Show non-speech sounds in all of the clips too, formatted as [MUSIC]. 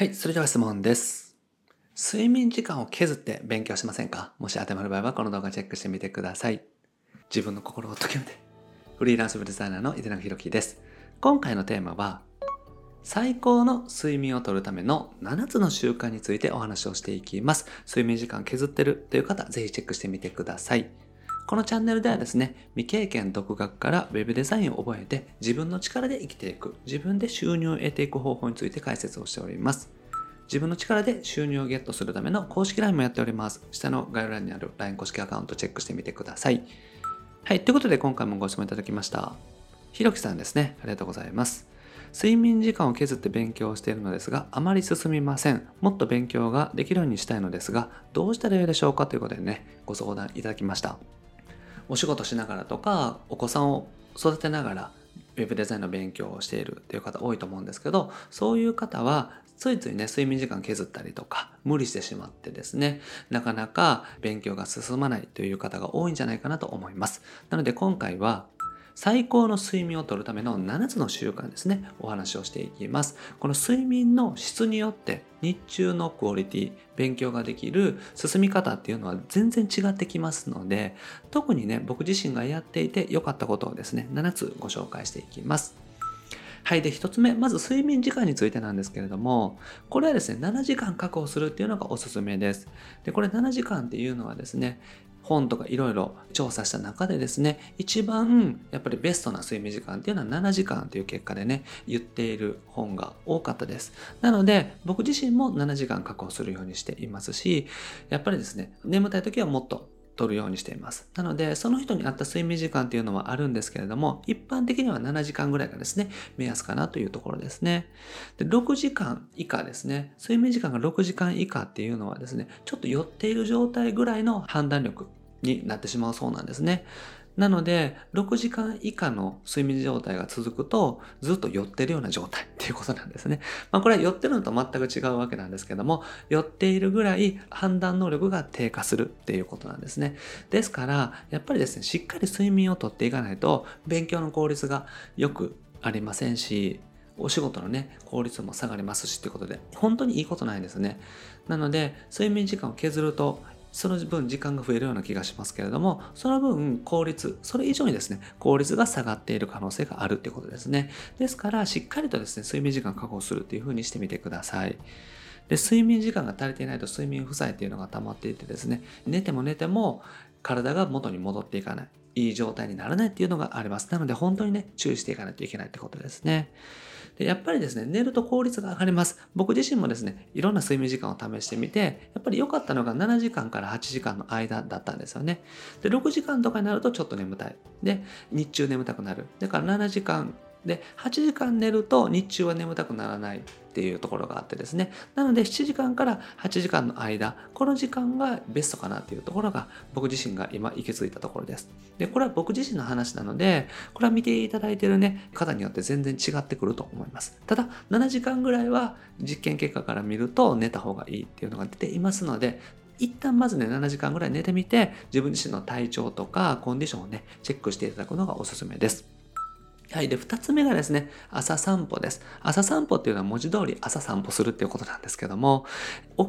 はい、それでは質問です。睡眠時間を削って勉強しませんか？もし当てはまる場合はこの動画チェックしてみてください。自分の心を解きめて。フリーランスブデザイナーの井手永宏樹です。今回のテーマは、最高の睡眠をとるための7つの習慣についてお話をしていきます。睡眠時間削ってるという方、ぜひチェックしてみてください。このチャンネルではですね、未経験独学からウェブデザインを覚えて自分の力で生きていく、自分で収入を得ていく方法について解説をしております。自分の力で収入をゲットするための公式 LINE もやっております。下の概要欄にある LINE 公式アカウントチェックしてみてください。はい、ということで今回もご質問いただきました。ひろきさんですね。ありがとうございます。睡眠時間を削って勉強をしているのですが、あまり進みません。もっと勉強ができるようにしたいのですが、どうしたらよいでしょうか？ということでね、ご相談いただきました。お仕事しながらとか、お子さんを育てながら、ウェブデザインの勉強をしているという方多いと思うんですけど、そういう方はついついね、睡眠時間削ったりとか、無理してしまってですね、なかなか勉強が進まないという方が多いんじゃないかなと思います。なので今回は、最高の睡眠をとるための7つの習慣ですね、お話をしていきます。この睡眠の質によって日中のクオリティ、勉強ができる進み方っていうのは全然違ってきますので、特にね、僕自身がやっていて良かったことをですね、7つご紹介していきます。はい。で、1つ目、まず睡眠時間についてなんですけれども、これはですね、7時間確保するっていうのがおすすめです。で、これ7時間っていうのはですね、本とかいろいろ調査した中でですね、一番やっぱりベストな睡眠時間っていうのは7時間という結果でね、言っている本が多かったです。なので、僕自身も7時間確保するようにしていますし、やっぱりですね、眠たい時はもっと取るようにしています。なので、その人に合った睡眠時間っていうのはあるんですけれども、一般的には7時間ぐらいがですね、目安かなというところですね。で、6時間以下ですね、睡眠時間が6時間以下っていうのはですね、ちょっと寄っている状態ぐらいの判断力になってしまうそうなんですね。なので、6時間以下の睡眠状態が続くと、ずっと酔ってるような状態 [LAUGHS] っていうことなんですね。まあこれは酔ってるのと全く違うわけなんですけども、酔っているぐらい判断能力が低下するっていうことなんですね。ですから、やっぱりですね、しっかり睡眠をとっていかないと、勉強の効率が良くありませんし、お仕事のね、効率も下がりますしっていうことで、本当にいいことないんですね。なので、睡眠時間を削ると、その分時間が増えるような気がしますけれども、その分効率、それ以上にですね、効率が下がっている可能性があるっていうことですね。ですから、しっかりとですね、睡眠時間を確保するっていう風にしてみてください。で、睡眠時間が足りていないと睡眠負債っていうのが溜まっていてですね、寝ても寝ても体が元に戻っていかない。いい状態にならないっていうのがあります。なので本当にね、注意していかないといけないってことですね。でやっぱりですね、寝ると効率が上がります。僕自身もですね、いろんな睡眠時間を試してみて、やっぱり良かったのが7時間から8時間の間だったんですよね。で、6時間とかになるとちょっと眠たい。で、日中眠たくなる。だから7時間で、8時間寝ると日中は眠たくならないっていうところがあってですね。なので7時間から8時間の間、この時間がベストかなっていうところが僕自身が今行き着いたところです。で、これは僕自身の話なので、これは見ていただいてるね、方によって全然違ってくると思います。ただ、7時間ぐらいは実験結果から見ると寝た方がいいっていうのが出ていますので、一旦まずね、7時間ぐらい寝てみて、自分自身の体調とかコンディションをね、チェックしていただくのがおすすめです。はい。で、二つ目がですね、朝散歩です。朝散歩っていうのは文字通り朝散歩するっていうことなんですけども、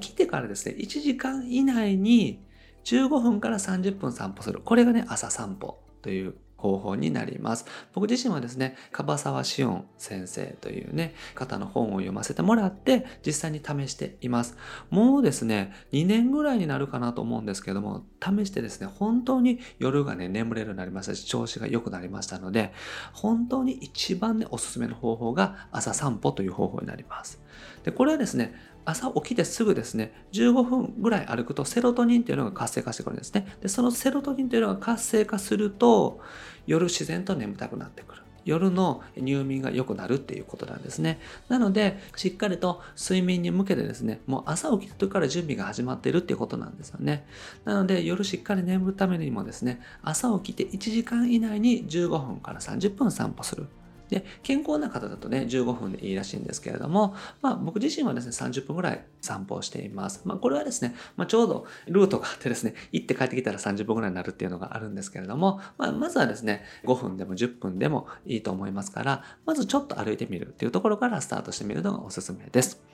起きてからですね、1時間以内に15分から30分散歩する。これがね、朝散歩という方法になります。僕自身はですね、樺沢志音先生というね、方の本を読ませてもらって、実際に試しています。もうですね、2年ぐらいになるかなと思うんですけども、試してですね、本当に夜がね、眠れるようになりましたし、調子が良くなりましたので、本当に一番ね、おすすめの方法が朝散歩という方法になります。で、これはですね、朝起きてすぐですね、15分ぐらい歩くとセロトニンっていうのが活性化してくるんですね。で、そのセロトニンというのが活性化すると、夜自然と眠たくなってくる。夜の入眠が良くなるっていうことなんですね。なので、しっかりと睡眠に向けてですね、もう朝起きた時から準備が始まっているっていうことなんですよね。なので、夜しっかり眠るためにもですね、朝起きて1時間以内に15分から30分散歩する。で、健康な方だとね、15分でいいらしいんですけれども、まあ僕自身はですね、30分ぐらい散歩をしています。まあこれはですね、まあちょうどルートがあってですね、行って帰ってきたら30分ぐらいになるっていうのがあるんですけれども、まあまずはですね、5分でも10分でもいいと思いますから、まずちょっと歩いてみるっていうところからスタートしてみるのがおすすめです。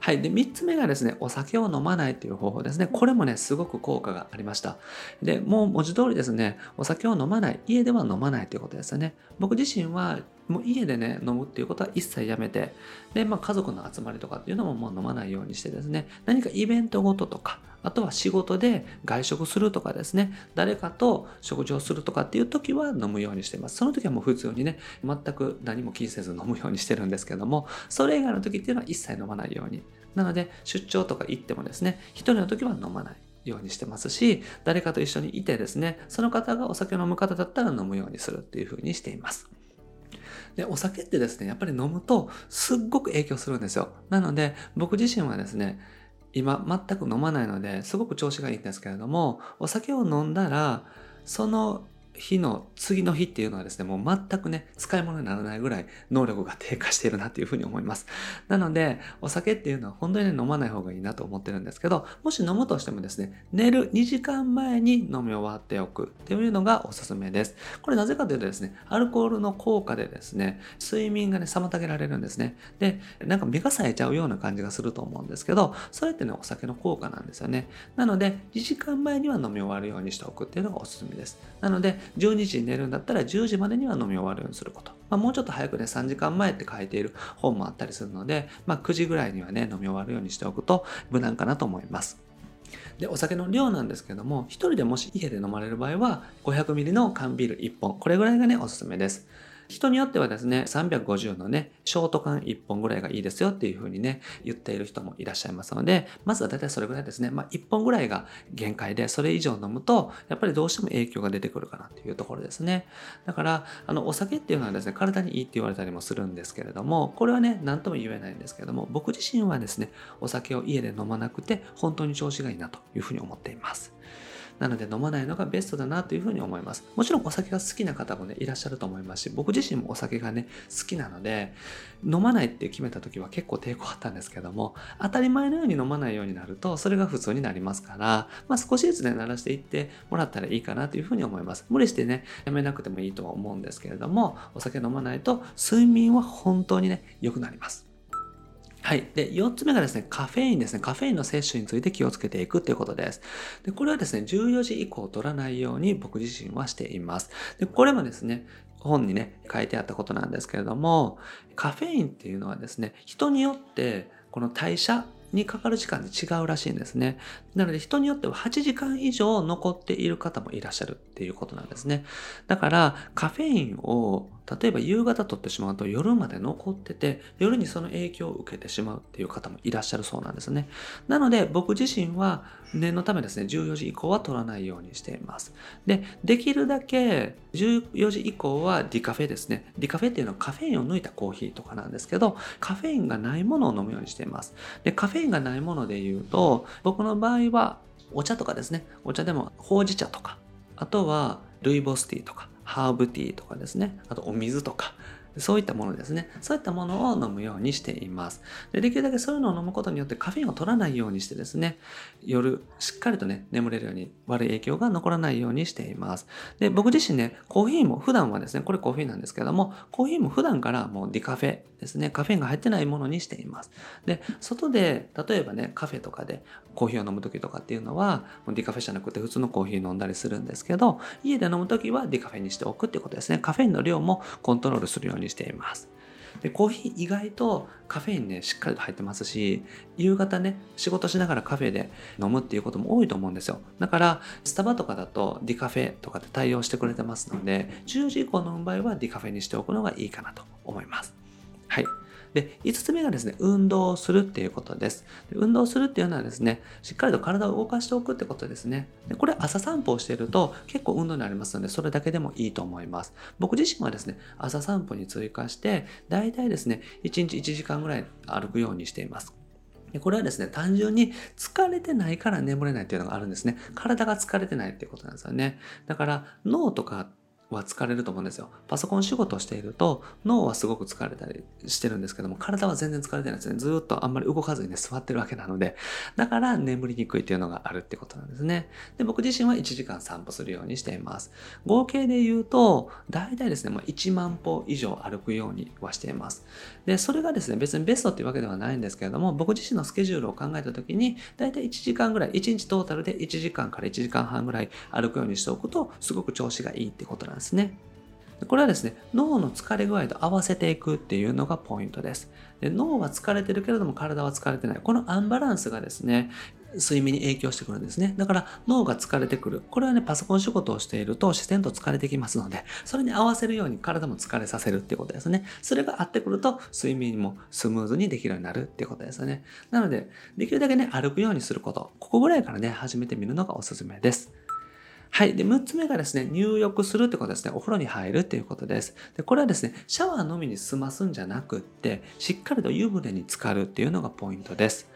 はい。で、3つ目がですね、お酒を飲まないという方法ですね。これもね、すごく効果がありました。で、もう文字通りですね、お酒を飲まない、家では飲まないということですよね。僕自身はもう家でね、飲むっていうことは一切やめて、で、まあ家族の集まりとかっていうのももう飲まないようにしてですね、何かイベントごととか、あとは仕事で外食するとかですね、誰かと食事をするとかっていう時は飲むようにしています。その時はもう普通にね、全く何も気にせず飲むようにしてるんですけども、それ以外の時っていうのは一切飲まないように。なので、出張とか行ってもですね、一人の時は飲まない。ようにしてますし、誰かと一緒にいてですね、その方がお酒を飲む方だったら飲むようにするっていう風にしています。で、お酒ってですね、やっぱり飲むとすっごく影響するんですよ。なので、僕自身はですね、今全く飲まないのですごく調子がいいんですけれども、お酒を飲んだら、その日の次の日っていうのはですね、もう全くね、使い物にならないぐらい能力が低下しているなっていうふうに思います。なので、お酒っていうのは本当に、ね、飲まない方がいいなと思ってるんですけど、もし飲むとしてもですね、寝る2時間前に飲み終わっておくっていうのがおすすめです。これなぜかというとですね、アルコールの効果でですね、睡眠がね、妨げられるんですね。で、なんか目が冴えちゃうような感じがすると思うんですけど、それってね、お酒の効果なんですよね。なので、2時間前には飲み終わるようにしておくっていうのがおすすめです。なので、12時に寝るんだったら10時までには飲み終わるようにすること。まあ、もうちょっと早くね、3時間前って書いている本もあったりするので、まあ、9時ぐらいにはね、飲み終わるようにしておくと無難かなと思います。で、お酒の量なんですけども、1人でもし家で飲まれる場合は、500ml の缶ビール1本、これぐらいがね、おすすめです。人によってはですね、350のね、ショート缶1本ぐらいがいいですよっていう風にね、言っている人もいらっしゃいますので、まずは大体それぐらいですね、まあ1本ぐらいが限界で、それ以上飲むと、やっぱりどうしても影響が出てくるかなっていうところですね。だから、あの、お酒っていうのはですね、体にいいって言われたりもするんですけれども、これはね、何とも言えないんですけれども、僕自身はですね、お酒を家で飲まなくて、本当に調子がいいなというふうに思っています。なので飲まないのがベストだなというふうに思います。もちろんお酒が好きな方もね、いらっしゃると思いますし、僕自身もお酒がね、好きなので、飲まないって決めた時は結構抵抗あったんですけども、当たり前のように飲まないようになると、それが普通になりますから、まあ少しずつね、慣らしていってもらったらいいかなというふうに思います。無理してね、やめなくてもいいとは思うんですけれども、お酒飲まないと睡眠は本当にね、良くなります。はい。で、4つ目がですね、カフェインですね。カフェインの摂取について気をつけていくということです。で、これはですね、14時以降取らないように僕自身はしています。で、これもですね、本にね、書いてあったことなんですけれども、カフェインっていうのはですね、人によって、この代謝にかかる時間で違うらしいんですね。なので人によっては8時間以上残っている方もいらっしゃるっていうことなんですね。だからカフェインを例えば夕方取ってしまうと夜まで残ってて、夜にその影響を受けてしまうっていう方もいらっしゃるそうなんですね。なので僕自身は念のためですね、14時以降は取らないようにしています。で、できるだけ14時以降はディカフェですね。ディカフェっていうのはカフェインを抜いたコーヒーとかなんですけど、カフェインがないものを飲むようにしています。で、カフェインがないもので言うと、僕の場合はお茶とかですね、お茶でもほうじ茶とか、あとはルイボスティーとか、ハーブティーとかですね、あとお水とか、そういったものですね。そういったものを飲むようにしています。でできるだけそういうのを飲むことによってカフェインを取らないようにしてですね、夜しっかりとね、眠れるように悪い影響が残らないようにしています。で、僕自身ね、コーヒーも普段はですね、これコーヒーなんですけども、コーヒーも普段からもうディカフェですね、カフェインが入ってないものにしています。で、外で、例えばね、カフェとかでコーヒーを飲む時とかっていうのは、もうディカフェじゃなくて普通のコーヒー飲んだりするんですけど、家で飲む時はディカフェにしておくってことですね。カフェインの量もコントロールするようにしています。でコーヒー意外とカフェインねしっかりと入ってますし夕方ね仕事しながらカフェで飲むっていうことも多いと思うんですよ。だからスタバとかだとディカフェとかって対応してくれてますので10時以降飲む場合はディカフェにしておくのがいいかなと思います。はい。で、5つ目がですね、運動をするっていうことです。で運動するっていうのはですね、しっかりと体を動かしておくってことですね。でこれ朝散歩をしていると結構運動になりますので、それだけでもいいと思います。僕自身はですね、朝散歩に追加して、だいたいですね、1日1時間ぐらい歩くようにしています。これはですね、単純に疲れてないから眠れないっていうのがあるんですね。体が疲れてないっていうことなんですよね。だから脳とかは疲れると思うんですよ。パソコン仕事をしていると脳はすごく疲れたりしてるんですけども体は全然疲れてないですね。ずっとあんまり動かずにね座ってるわけなのでだから眠りにくいっていうのがあるってことなんですね。で僕自身は1時間散歩するようにしています。合計で言うと大体ですね、まあ、1万歩以上歩くようにはしています。でそれがですね別にベストっていうわけではないんですけれども僕自身のスケジュールを考えた時に大体1時間ぐらい1日トータルで1時間から1時間半ぐらい歩くようにしておくとすごく調子がいいってことなんですですね。これはですね、脳の疲れ具合と合わせていくっていうのがポイントです。で脳は疲れてるけれども体は疲れてない。このアンバランスがですね、睡眠に影響してくるんですね。だから脳が疲れてくる。これはね、パソコン仕事をしていると自然と疲れてきますので、それに合わせるように体も疲れさせるっていうことですね。それが合ってくると睡眠もスムーズにできるようになるっていうことですね。なので、できるだけね、歩くようにすること。ここぐらいからね、始めてみるのがおすすめです。はい。で、6つ目がですね、入浴するってことですね。お風呂に入るっていうことです。で、これはですね、シャワーのみに済ますんじゃなくって、しっかりと湯船に浸かるっていうのがポイントです。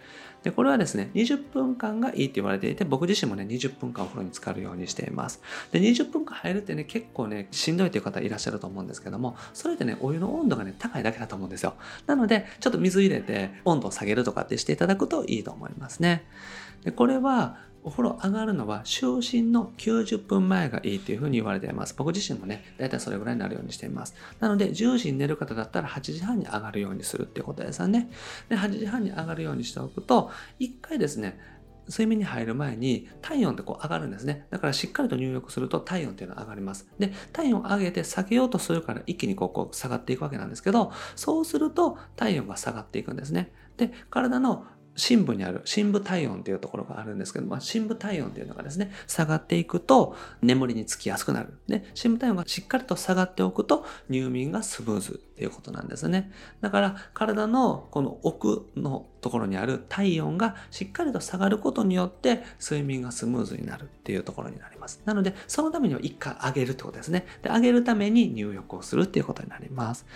で、これはですね、20分間がいいって言われていて、僕自身もね、20分間お風呂に浸かるようにしています。で、20分間入るってね、結構ね、しんどいという方いらっしゃると思うんですけども、それってね、お湯の温度がね、高いだけだと思うんですよ。なので、ちょっと水入れて温度を下げるとかってしていただくといいと思いますね。で、これは、お風呂上がるのは就寝の90分前がいいというふうに言われています。僕自身もね、だいたいそれぐらいになるようにしています。なので、10時に寝る方だったら8時半に上がるようにするっていうことですよね。で、8時半に上がるようにしておくと、1回ですね、睡眠に入る前に体温ってこう上がるんですね。だからしっかりと入浴すると体温っていうのは上がります。で、体温を上げて下げようとするから一気にこうこう下がっていくわけなんですけど、そうすると体温が下がっていくんですね。で、体の深部にある深部体温っていうところがあるんですけど、まあ、深部体温っていうのがですね、下がっていくと眠りにつきやすくなる。で、深部体温がしっかりと下がっておくと入眠がスムーズっていうことなんですね。だから体のこの奥のところにある体温がしっかりと下がることによって睡眠がスムーズになるっていうところになります。なので、そのためには一回上げるってことですね。で、上げるために入浴をするっていうことになります。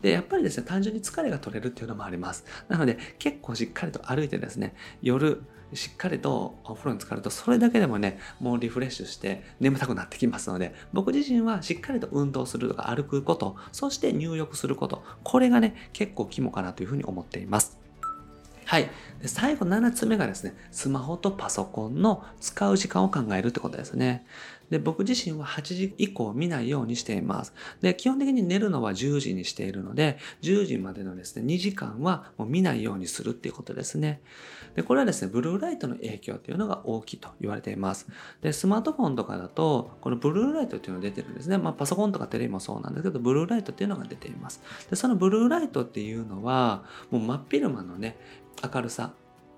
で、やっぱりですね、単純に疲れが取れるっていうのもあります。なので、結構しっかりと歩いてですね、夜、しっかりとお風呂に浸かるとそれだけでもねもうリフレッシュして眠たくなってきますので僕自身はしっかりと運動するとか歩くことそして入浴することこれがね結構肝かなというふうに思っていますはい。で最後7つ目がですね、スマホとパソコンの使う時間を考えるってことですね。で、僕自身は8時以降見ないようにしています。で、基本的に寝るのは10時にしているので、10時までのですね、2時間はもう見ないようにするっていうことですね。で、これはですね、ブルーライトの影響っていうのが大きいと言われています。で、スマートフォンとかだと、このブルーライトっていうのが出てるんですね。まあ、パソコンとかテレビもそうなんですけど、ブルーライトっていうのが出ています。で、そのブルーライトっていうのは、もう真っ昼間のね、明るさ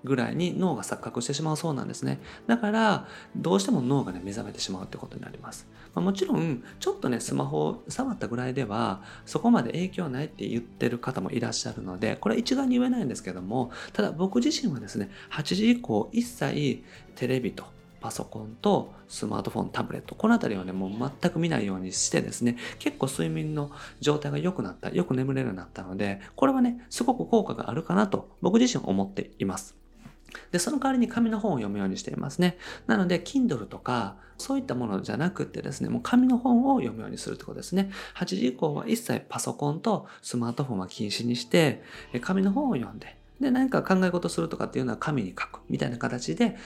ぐらいに脳が錯覚してしまうそうなんですね。だから、どうしても脳がね、目覚めてしまうってことになります。まあ、もちろん、ちょっとね、スマホを触ったぐらいでは、そこまで影響ないって言ってる方もいらっしゃるので、これは一概に言えないんですけども、ただ僕自身はですね、8時以降、一切テレビとパソコンとスマートフォン、タブレット、この辺りはね、もう全く見ないようにしてですね、結構睡眠の状態が良くなった、よく眠れるようになったので、これはね、すごく効果があるかなと僕自身思っています。で、その代わりに紙の本を読むようにしていますね。なので、Kindle とか、そういったものじゃなくてですね、もう紙の本を読むようにするってことですね。8時以降は一切パソコンとスマートフォンは禁止にして、紙の本を読んで、で、何か考え事するとかっていうのは紙に書くみたいな形で、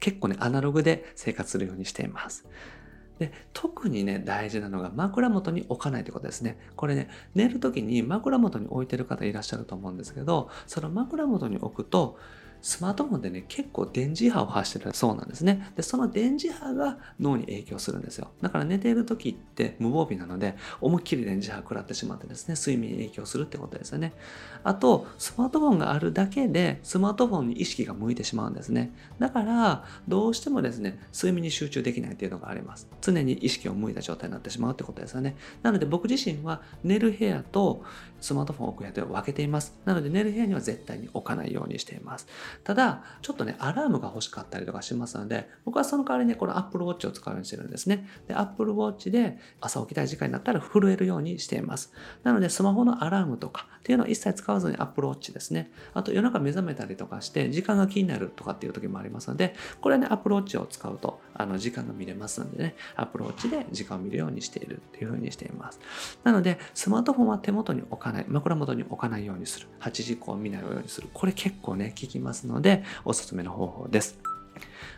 結構ね、アナログで生活するようにしています。で特にね大事なのが枕元に置かないということですね。これね寝る時に枕元に置いてる方いらっしゃると思うんですけどその枕元に置くとスマートフォンでね、結構電磁波を発してるそうなんですね。で、その電磁波が脳に影響するんですよ。だから寝ている時って無防備なので、思いっきり電磁波を食らってしまってですね、睡眠に影響するってことですよね。あと、スマートフォンがあるだけで、スマートフォンに意識が向いてしまうんですね。だから、どうしてもですね、睡眠に集中できないっていうのがあります。常に意識を向いた状態になってしまうってことですよね。なので僕自身は寝る部屋とスマートフォンを置く部屋で分けています。なので寝る部屋には絶対に置かないようにしています。ただ、ちょっとね、アラームが欲しかったりとかしますので、僕はその代わりにこの Apple Watch を使うようにしてるんですね。で、Apple Watch で朝起きたい時間になったら震えるようにしています。なので、スマホのアラームとかっていうのを一切使わずに Apple Watch ですね。あと夜中目覚めたりとかして、時間が気になるとかっていう時もありますので、これはね、Apple Watch を使うと、あの、時間が見れますのでね、Apple Watch で時間を見るようにしているっていう風にしています。なので、スマートフォンは手元に置かない、枕元に置かないようにする。8時以降見ないようにする。これ結構ね、効きますので、おすすめの方法です。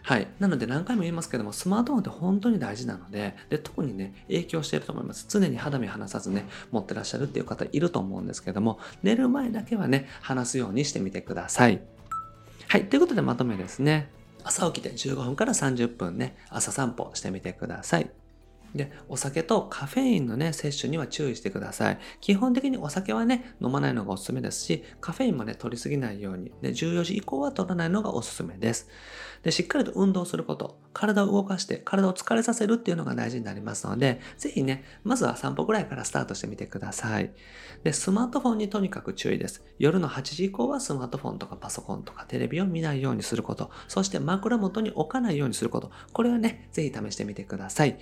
はい。なので何回も言いますけども、スマートフォンって本当に大事なので、で、特にね、影響していると思います。常に肌身離さずね、持ってらっしゃるっていう方いると思うんですけども、寝る前だけはね、話すようにしてみてください。はい。ということでまとめですね。朝起きて15分から30分ね、朝散歩してみてください。で、お酒とカフェインのね、摂取には注意してください。基本的にお酒はね、飲まないのがおすすめですし、カフェインもね、取りすぎないように、で、14時以降は取らないのがおすすめです。で、しっかりと運動すること、体を動かして、体を疲れさせるっていうのが大事になりますので、ぜひね、まずは散歩ぐらいからスタートしてみてください。で、スマートフォンにとにかく注意です。夜の8時以降はスマートフォンとかパソコンとかテレビを見ないようにすること、そして枕元に置かないようにすること、これはね、ぜひ試してみてください。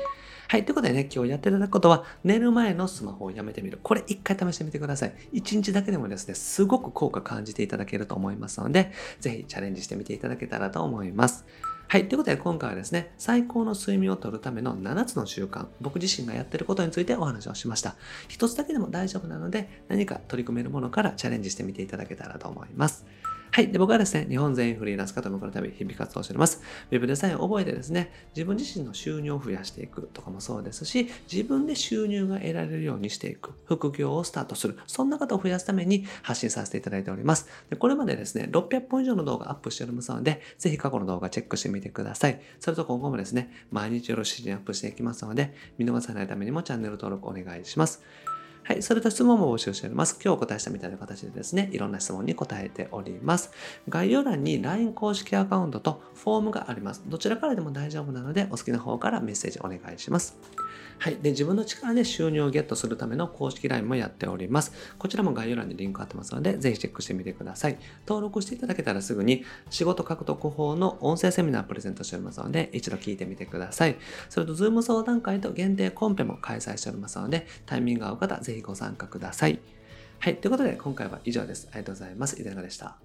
はい。ということでね、今日やっていただくことは、寝る前のスマホをやめてみる。これ一回試してみてください。一日だけでもですね、すごく効果感じていただけると思いますので、ぜひチャレンジしてみていただけたらと思います。はい。ということで今回はですね、最高の睡眠をとるための7つの習慣、僕自身がやってることについてお話をしました。一つだけでも大丈夫なので、何か取り組めるものからチャレンジしてみていただけたらと思います。はい。で、僕はですね、日本全員フリーランス化と向こうのため日々活動しております。ウェブデザインを覚えてですね、自分自身の収入を増やしていくとかもそうですし、自分で収入が得られるようにしていく、副業をスタートする、そんな方を増やすために発信させていただいております。でこれまでですね、600本以上の動画アップしておりますので、ぜひ過去の動画チェックしてみてください。それと今後もですね、毎日よろしいにアップしていきますので、見逃さないためにもチャンネル登録お願いします。はい。それと質問も募集しております。今日お答えしたみたいな形でですね、いろんな質問に答えております。概要欄に LINE 公式アカウントとフォームがあります。どちらからでも大丈夫なので、お好きな方からメッセージお願いします。はい。で、自分の力で収入をゲットするための公式 LINE もやっております。こちらも概要欄にリンク貼ってますので、ぜひチェックしてみてください。登録していただけたらすぐに仕事獲得法の音声セミナープレゼントしておりますので、一度聞いてみてください。それと、Zoom 相談会と限定コンペも開催しておりますので、タイミングが合う方、ぜひご参加ください。はい。ということで、今回は以上です。ありがとうございます。いかがでした